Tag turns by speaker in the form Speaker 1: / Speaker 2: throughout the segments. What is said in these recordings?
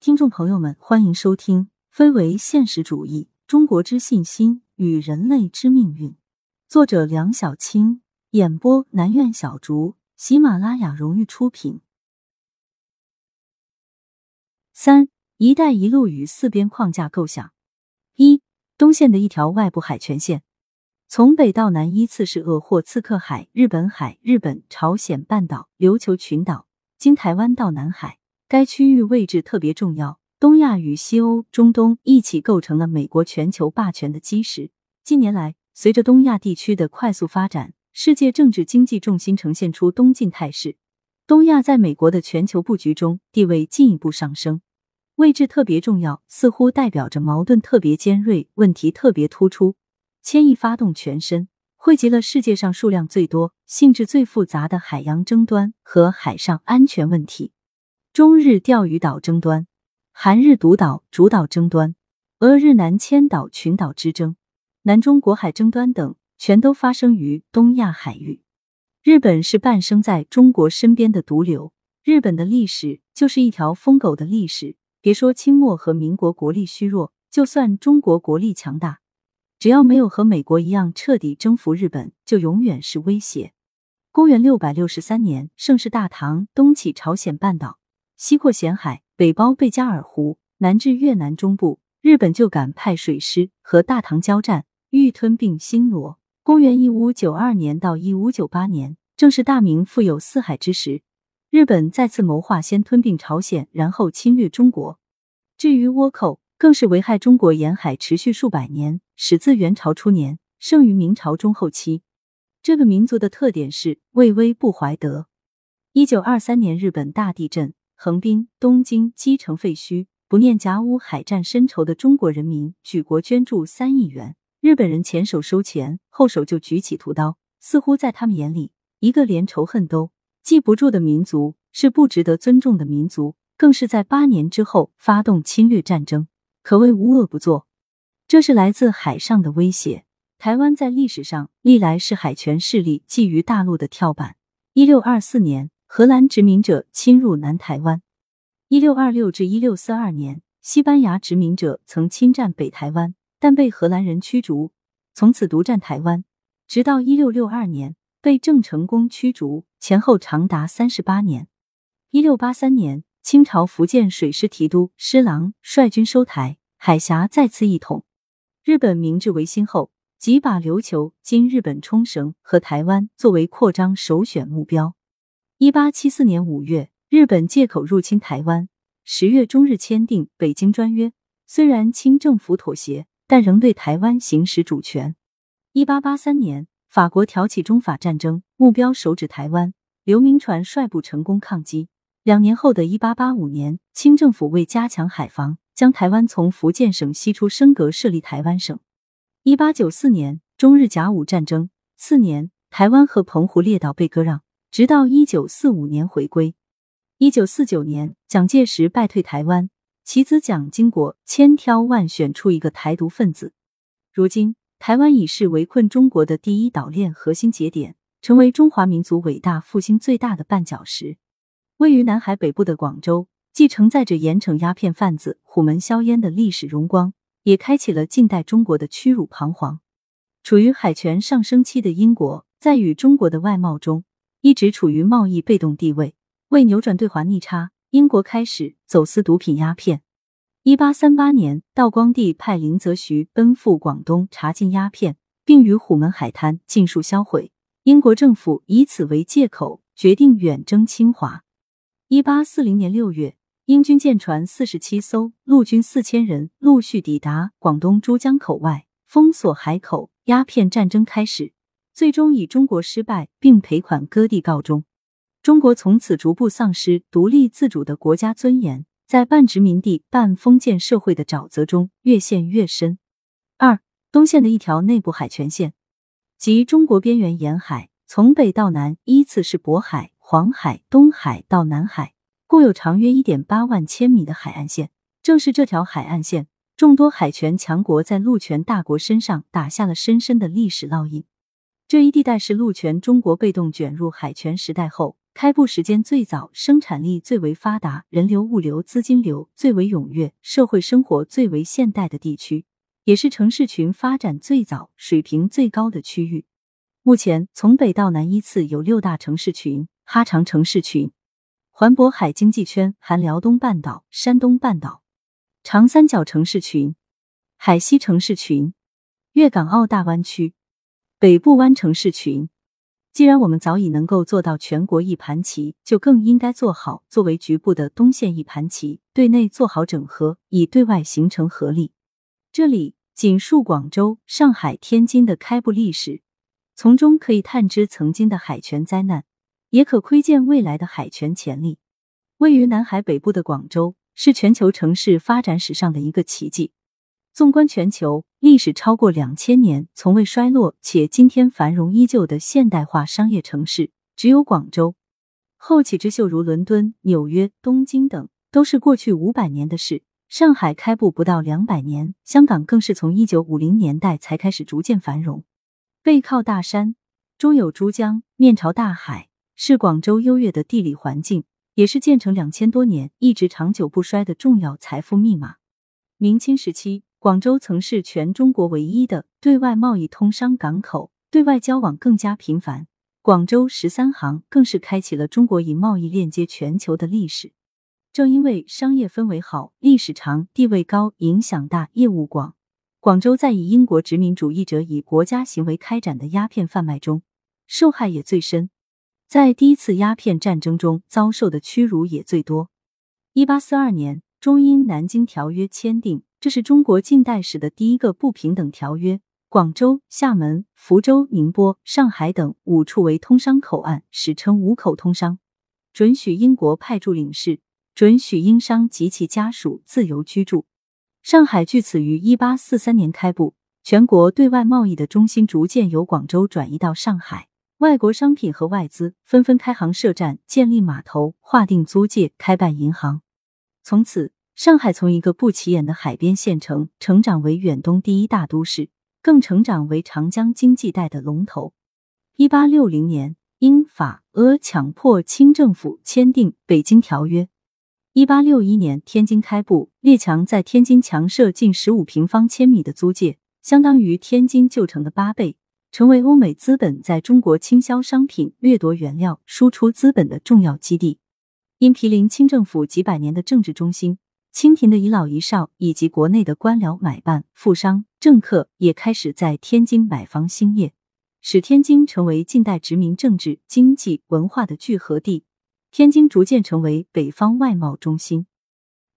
Speaker 1: 听众朋友们，欢迎收听《非为现实主义：中国之信心与人类之命运》，作者梁小青，演播南苑小竹，喜马拉雅荣誉出品。三“一带一路”与四边框架构想。一、东线的一条外部海权线，从北到南依次是鄂霍次克海、日本海、日本、朝鲜半岛、琉球群岛，经台湾到南海。该区域位置特别重要，东亚与西欧、中东一起构成了美国全球霸权的基石。近年来，随着东亚地区的快速发展，世界政治经济重心呈现出东进态势，东亚在美国的全球布局中地位进一步上升，位置特别重要，似乎代表着矛盾特别尖锐，问题特别突出，牵一发动全身，汇集了世界上数量最多、性质最复杂的海洋争端和海上安全问题。中日钓鱼岛争端、韩日独岛主岛争端、俄日南千岛群岛之争、南中国海争端等，全都发生于东亚海域。日本是半生在中国身边的毒瘤，日本的历史就是一条疯狗的历史。别说清末和民国国力虚弱，就算中国国力强大，只要没有和美国一样彻底征服日本，就永远是威胁。公元六百六十三年，盛世大唐，东起朝鲜半岛。西扩咸海，北包贝加尔湖，南至越南中部，日本就敢派水师和大唐交战，欲吞并新罗。公元一五九二年到一五九八年，正是大明富有四海之时，日本再次谋划先吞并朝鲜，然后侵略中国。至于倭寇，更是危害中国沿海持续数百年，始自元朝初年，盛于明朝中后期。这个民族的特点是畏威不怀德。一九二三年，日本大地震。横滨、东京基城废墟，不念甲午海战深仇的中国人民举国捐助三亿元。日本人前手收钱，后手就举起屠刀，似乎在他们眼里，一个连仇恨都记不住的民族是不值得尊重的民族，更是在八年之后发动侵略战争，可谓无恶不作。这是来自海上的威胁。台湾在历史上历来是海权势力觊觎大陆的跳板。一六二四年。荷兰殖民者侵入南台湾，一六二六至一六四二年，西班牙殖民者曾侵占北台湾，但被荷兰人驱逐，从此独占台湾，直到一六六二年被郑成功驱逐，前后长达三十八年。一六八三年，清朝福建水师提督施琅率军收台，海峡再次一统。日本明治维新后，即把琉球（今日本冲绳）和台湾作为扩张首选目标。一八七四年五月，日本借口入侵台湾，十月中日签订《北京专约》，虽然清政府妥协，但仍对台湾行使主权。一八八三年，法国挑起中法战争，目标手指台湾，刘铭传率部成功抗击。两年后的一八八五年，清政府为加强海防，将台湾从福建省西出升格，设立台湾省。一八九四年，中日甲午战争，次年，台湾和澎湖列岛被割让。直到一九四五年回归，一九四九年蒋介石败退台湾，其子蒋经国千挑万选出一个台独分子。如今，台湾已是围困中国的第一岛链核心节点，成为中华民族伟大复兴最大的绊脚石。位于南海北部的广州，既承载着严惩鸦片贩子、虎门销烟的历史荣光，也开启了近代中国的屈辱彷徨。处于海权上升期的英国，在与中国的外贸中。一直处于贸易被动地位，为扭转对华逆差，英国开始走私毒品鸦片。一八三八年，道光帝派林则徐奔赴广东查禁鸦片，并于虎门海滩尽数销毁。英国政府以此为借口，决定远征侵华。一八四零年六月，英军舰船四十七艘，陆军四千人陆续抵达广东珠江口外，封锁海口，鸦片战争开始。最终以中国失败并赔款割地告终，中国从此逐步丧失独立自主的国家尊严，在半殖民地半封建社会的沼泽中越陷越深。二东线的一条内部海权线，即中国边缘沿海从北到南依次是渤海、黄海、东海到南海，共有长约一点八万千米的海岸线。正是这条海岸线，众多海权强国在陆权大国身上打下了深深的历史烙印。这一地带是陆权中国被动卷入海权时代后开埠时间最早，生产力最为发达，人流、物流、资金流最为踊跃，社会生活最为现代的地区，也是城市群发展最早、水平最高的区域。目前，从北到南依次有六大城市群：哈长城市群、环渤海经济圈（含辽东半岛、山东半岛）、长三角城市群、海西城市群、粤港澳大湾区、北部湾城市群。既然我们早已能够做到全国一盘棋，就更应该做好作为局部的东线一盘棋，对内做好整合，以对外形成合力。这里仅述广州、上海、天津的开埠历史。从中可以探知曾经的海权灾难，也可窥见未来的海权潜力。位于南海北部的广州，是全球城市发展史上的一个奇迹。纵观全球，历史超过两千年，从未衰落且今天繁荣依旧的现代化商业城市，只有广州。后起之秀如伦敦、纽约、东京等，都是过去五百年的事。上海开埠不到两百年，香港更是从一九五零年代才开始逐渐繁荣。背靠大山，中有珠江，面朝大海，是广州优越的地理环境，也是建成两千多年一直长久不衰的重要财富密码。明清时期，广州曾是全中国唯一的对外贸易通商港口，对外交往更加频繁。广州十三行更是开启了中国以贸易链接全球的历史。正因为商业氛围好、历史长、地位高、影响大、业务广。广州在以英国殖民主义者以国家行为开展的鸦片贩卖中，受害也最深，在第一次鸦片战争中遭受的屈辱也最多。一八四二年，中英南京条约签订，这是中国近代史的第一个不平等条约。广州、厦门、福州、宁波、上海等五处为通商口岸，史称五口通商，准许英国派驻领事，准许英商及其家属自由居住。上海据此于一八四三年开埠，全国对外贸易的中心逐渐由广州转移到上海，外国商品和外资纷纷开行设站，建立码头，划定租界，开办银行。从此，上海从一个不起眼的海边县城，成长为远东第一大都市，更成长为长江经济带的龙头。一八六零年，英法俄强迫清政府签订《北京条约》。一八六一年，天津开埠，列强在天津强设近十五平方千米的租界，相当于天津旧城的八倍，成为欧美资本在中国倾销商品、掠夺原料、输出资本的重要基地。因毗邻清政府几百年的政治中心，清廷的遗老遗少以及国内的官僚买办、富商、政客也开始在天津买房兴业，使天津成为近代殖民政治、经济、文化的聚合地。天津逐渐成为北方外贸中心，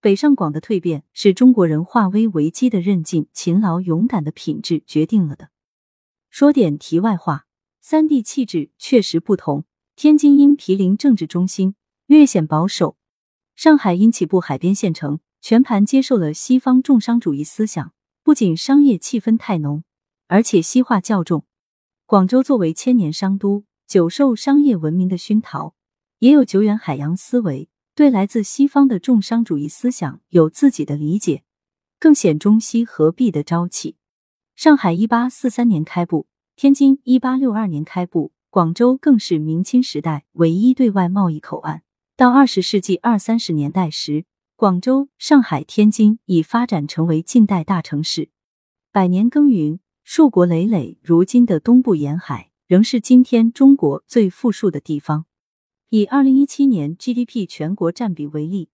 Speaker 1: 北上广的蜕变是中国人化危为机的韧劲、勤劳勇敢的品质决定了的。说点题外话，三地气质确实不同。天津因毗邻政治中心，略显保守；上海因起步海边县城，全盘接受了西方重商主义思想，不仅商业气氛太浓，而且西化较重。广州作为千年商都，久受商业文明的熏陶。也有久远海洋思维，对来自西方的重商主义思想有自己的理解，更显中西合璧的朝气。上海一八四三年开埠，天津一八六二年开埠，广州更是明清时代唯一对外贸易口岸。到二十世纪二三十年代时，广州、上海、天津已发展成为近代大城市。百年耕耘，硕果累累，如今的东部沿海仍是今天中国最富庶的地方。以二零一七年 GDP 全国占比为例，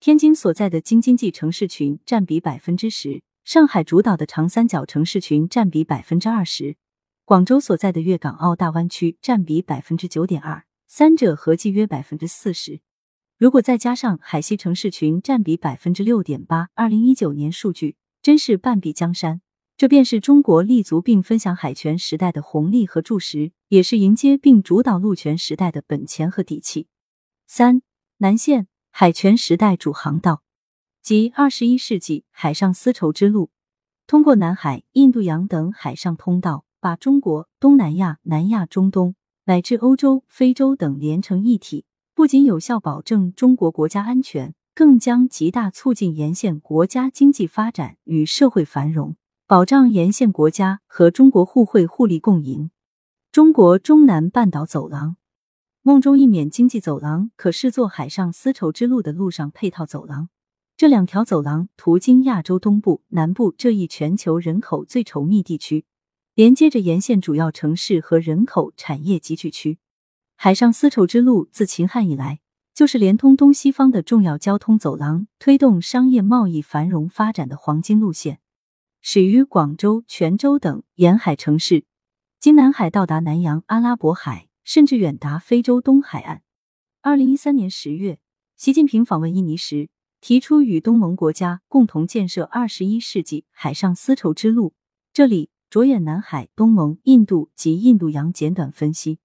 Speaker 1: 天津所在的京津冀城市群占比百分之十，上海主导的长三角城市群占比百分之二十，广州所在的粤港澳大湾区占比百分之九点二，三者合计约百分之四十。如果再加上海西城市群占比百分之六点八，二零一九年数据真是半壁江山。这便是中国立足并分享海权时代的红利和柱石，也是迎接并主导陆权时代的本钱和底气。三南线海权时代主航道即二十一世纪海上丝绸之路，通过南海、印度洋等海上通道，把中国、东南亚、南亚、中东乃至欧洲、非洲等连成一体，不仅有效保证中国国家安全，更将极大促进沿线国家经济发展与社会繁荣。保障沿线国家和中国互惠互利共赢。中国中南半岛走廊梦中一缅经济走廊可视作海上丝绸之路的路上配套走廊。这两条走廊途经亚洲东部、南部这一全球人口最稠密地区，连接着沿线主要城市和人口、产业集聚区。海上丝绸之路自秦汉以来，就是连通东西方的重要交通走廊，推动商业贸易繁荣发展的黄金路线。始于广州、泉州等沿海城市，经南海到达南洋、阿拉伯海，甚至远达非洲东海岸。二零一三年十月，习近平访问印尼时。提出与东盟国家共同建设二十一世纪海上丝绸之路。这里着眼南海、东盟、印度及印度洋，简短分析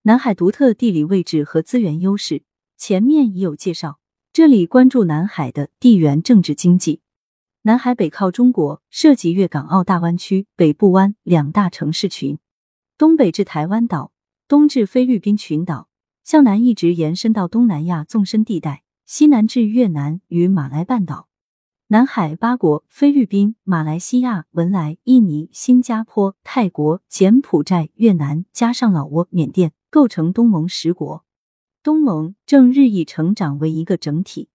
Speaker 1: 南海独特地理位置和资源优势。前面已有介绍，这里关注南海的地缘政治经济。南海北靠中国，涉及粤港澳大湾区、北部湾两大城市群，东北至台湾岛，东至菲律宾群岛，向南一直延伸到东南亚纵深地带。西南至越南与马来半岛，南海八国：菲律宾、马来西亚、文莱、印尼、新加坡、泰国、柬埔寨、越南，加上老挝、缅甸，构成东盟十国。东盟正日益成长为一个整体。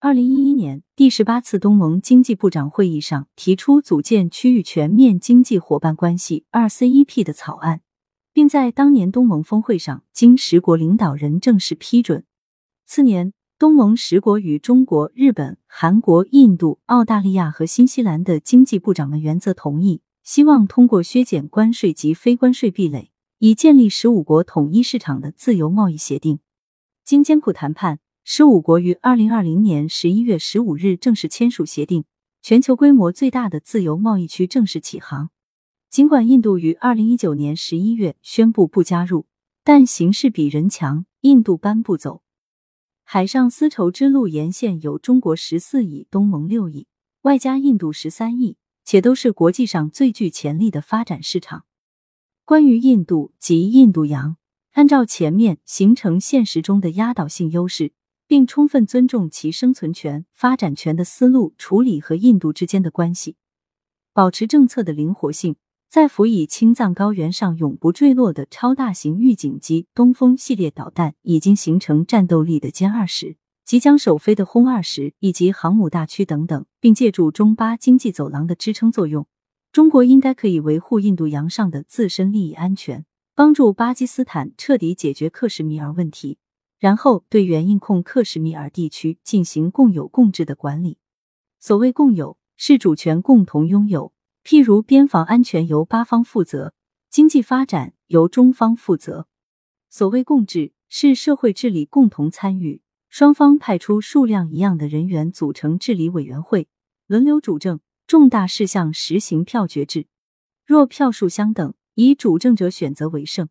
Speaker 1: 二零一一年第十八次东盟经济部长会议上提出组建区域全面经济伙伴关系（二 CEP） 的草案，并在当年东盟峰会上经十国领导人正式批准。次年。东盟十国与中国、日本、韩国、印度、澳大利亚和新西兰的经济部长们原则同意，希望通过削减关税及非关税壁垒，以建立十五国统一市场的自由贸易协定。经艰苦谈判，十五国于二零二零年十一月十五日正式签署协定，全球规模最大的自由贸易区正式起航。尽管印度于二零一九年十一月宣布不加入，但形势比人强，印度搬不走。海上丝绸之路沿线有中国十四亿，东盟六亿，外加印度十三亿，且都是国际上最具潜力的发展市场。关于印度及印度洋，按照前面形成现实中的压倒性优势，并充分尊重其生存权、发展权的思路处理和印度之间的关系，保持政策的灵活性。在辅以青藏高原上永不坠落的超大型预警机东风系列导弹，已经形成战斗力的歼二十，即将首飞的轰二十，以及航母大驱等等，并借助中巴经济走廊的支撑作用，中国应该可以维护印度洋上的自身利益安全，帮助巴基斯坦彻底解决克什米尔问题，然后对原印控克什米尔地区进行共有共治的管理。所谓共有，是主权共同拥有。譬如边防安全由巴方负责，经济发展由中方负责。所谓共治，是社会治理共同参与，双方派出数量一样的人员组成治理委员会，轮流主政，重大事项实行票决制。若票数相等，以主政者选择为胜。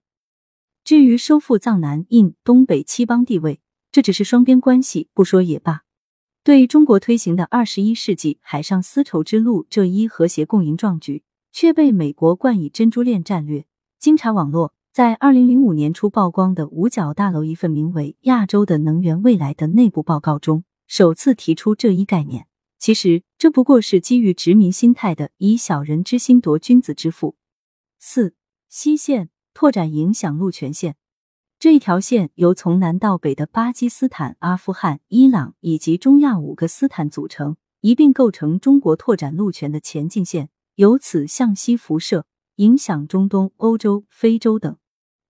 Speaker 1: 至于收复藏南、印、东北七邦地位，这只是双边关系，不说也罢。对中国推行的二十一世纪海上丝绸之路这一和谐共赢壮举，却被美国冠以珍珠链战略。经查网络在二零零五年初曝光的五角大楼一份名为《亚洲的能源未来》的内部报告中，首次提出这一概念。其实这不过是基于殖民心态的以小人之心夺君子之腹。四西线拓展影响路权线。这一条线由从南到北的巴基斯坦、阿富汗、伊朗以及中亚五个斯坦组成，一并构成中国拓展路权的前进线，由此向西辐射，影响中东、欧洲、非洲等。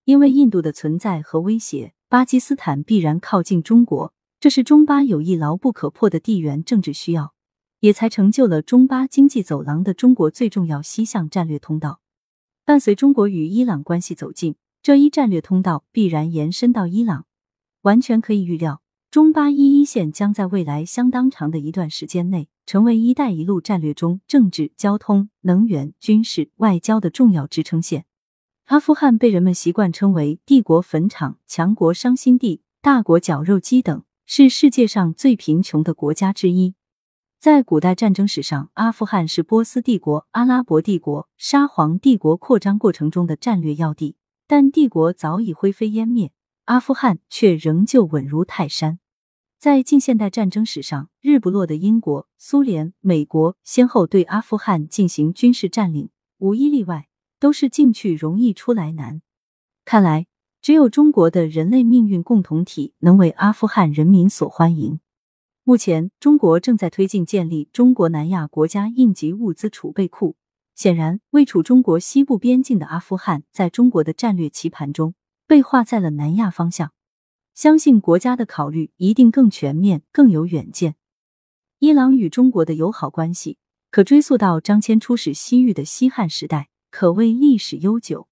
Speaker 1: 因为印度的存在和威胁，巴基斯坦必然靠近中国，这是中巴友谊牢不可破的地缘政治需要，也才成就了中巴经济走廊的中国最重要西向战略通道。伴随中国与伊朗关系走近。这一战略通道必然延伸到伊朗，完全可以预料，中巴伊一线将在未来相当长的一段时间内，成为“一带一路”战略中政治、交通、能源、军事、外交的重要支撑线。阿富汗被人们习惯称为“帝国坟场”“强国伤心地”“大国绞肉机”等，是世界上最贫穷的国家之一。在古代战争史上，阿富汗是波斯帝国、阿拉伯帝国、沙皇帝国扩张过程中的战略要地。但帝国早已灰飞烟灭，阿富汗却仍旧稳如泰山。在近现代战争史上，日不落的英国、苏联、美国先后对阿富汗进行军事占领，无一例外都是进去容易出来难。看来，只有中国的人类命运共同体能为阿富汗人民所欢迎。目前，中国正在推进建立中国南亚国家应急物资储备库。显然，位处中国西部边境的阿富汗，在中国的战略棋盘中被划在了南亚方向。相信国家的考虑一定更全面、更有远见。伊朗与中国的友好关系可追溯到张骞出使西域的西汉时代，可谓历史悠久。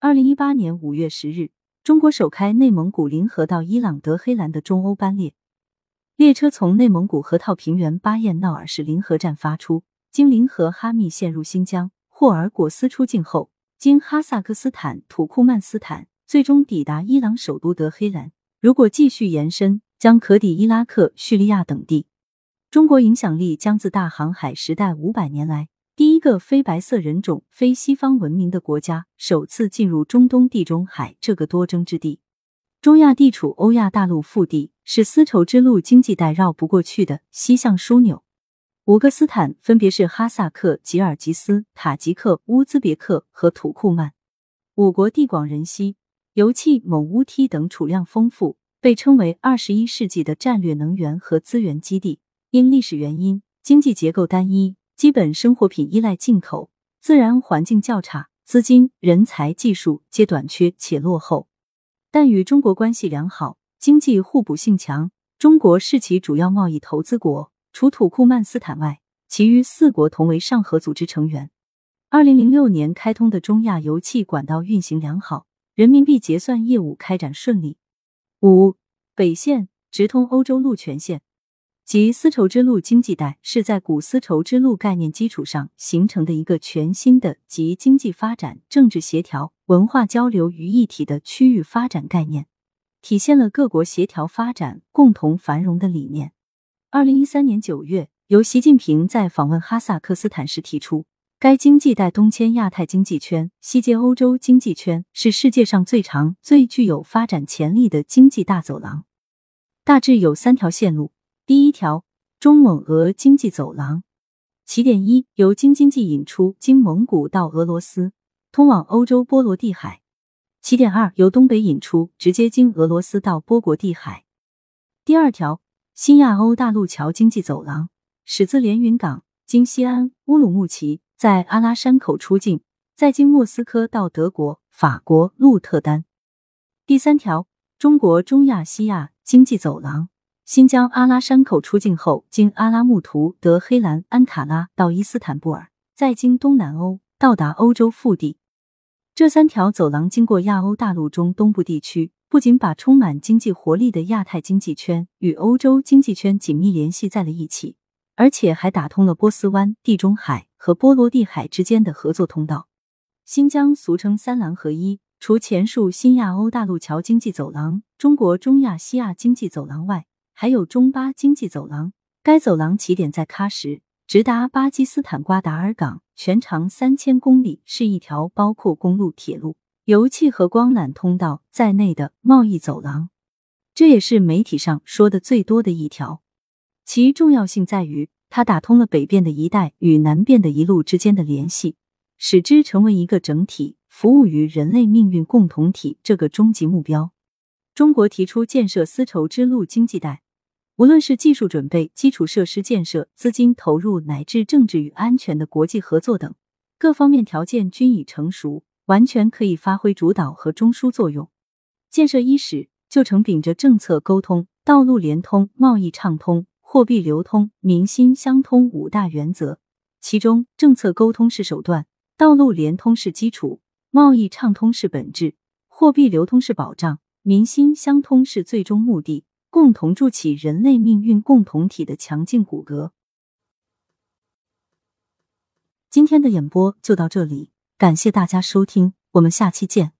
Speaker 1: 二零一八年五月十日，中国首开内蒙古临河到伊朗德黑兰的中欧班列，列车从内蒙古河套平原巴彦淖尔市临河站发出。经临河哈密陷入新疆，霍尔果斯出境后，经哈萨克斯坦、土库曼斯坦，最终抵达伊朗首都德黑兰。如果继续延伸，将可抵伊拉克、叙利亚等地。中国影响力将自大航海时代五百年来，第一个非白色人种、非西方文明的国家，首次进入中东地中海这个多争之地。中亚地处欧亚大陆腹地，是丝绸之路经济带绕不过去的西向枢纽。五个斯坦分别是哈萨克、吉尔吉斯、塔吉克、乌兹别克和土库曼。五国地广人稀，油气、锰、钨、锑等储量丰富，被称为二十一世纪的战略能源和资源基地。因历史原因，经济结构单一，基本生活品依赖进口，自然环境较差，资金、人才、技术皆短缺且落后。但与中国关系良好，经济互补性强，中国是其主要贸易投资国。除土库曼斯坦外，其余四国同为上合组织成员。二零零六年开通的中亚油气管道运行良好，人民币结算业务开展顺利。五北线直通欧洲陆权线及丝绸之路经济带，是在古丝绸之路概念基础上形成的一个全新的集经济发展、政治协调、文化交流于一体的区域发展概念，体现了各国协调发展、共同繁荣的理念。二零一三年九月，由习近平在访问哈萨克斯坦时提出，该经济带东迁亚太经济圈，西接欧洲经济圈，是世界上最长、最具有发展潜力的经济大走廊。大致有三条线路：第一条，中蒙俄经济走廊，起点一由京津冀引出，经蒙古到俄罗斯，通往欧洲波罗的海；起点二由东北引出，直接经俄罗斯到波国地海。第二条。新亚欧大陆桥经济走廊始自连云港，经西安、乌鲁木齐，在阿拉山口出境，再经莫斯科到德国、法国鹿特丹。第三条，中国中亚西亚经济走廊，新疆阿拉山口出境后，经阿拉木图、德黑兰、安卡拉到伊斯坦布尔，再经东南欧到达欧洲腹地。这三条走廊经过亚欧大陆中东部地区。不仅把充满经济活力的亚太经济圈与欧洲经济圈紧密联系在了一起，而且还打通了波斯湾、地中海和波罗的海之间的合作通道。新疆俗称“三廊合一”，除前述新亚欧大陆桥经济走廊、中国中亚西亚经济走廊外，还有中巴经济走廊。该走廊起点在喀什，直达巴基斯坦瓜达尔港，全长三千公里，是一条包括公路、铁路。油气和光缆通道在内的贸易走廊，这也是媒体上说的最多的一条。其重要性在于，它打通了北边的一带与南边的一路之间的联系，使之成为一个整体，服务于人类命运共同体这个终极目标。中国提出建设丝绸之路经济带，无论是技术准备、基础设施建设、资金投入，乃至政治与安全的国际合作等各方面条件均已成熟。完全可以发挥主导和中枢作用。建设伊始就成秉着政策沟通、道路连通、贸易畅通、货币流通、民心相通五大原则，其中政策沟通是手段，道路连通是基础，贸易畅通是本质，货币流通是保障，民心相通是最终目的，共同筑起人类命运共同体的强劲骨骼。今天的演播就到这里。感谢大家收听，我们下期见。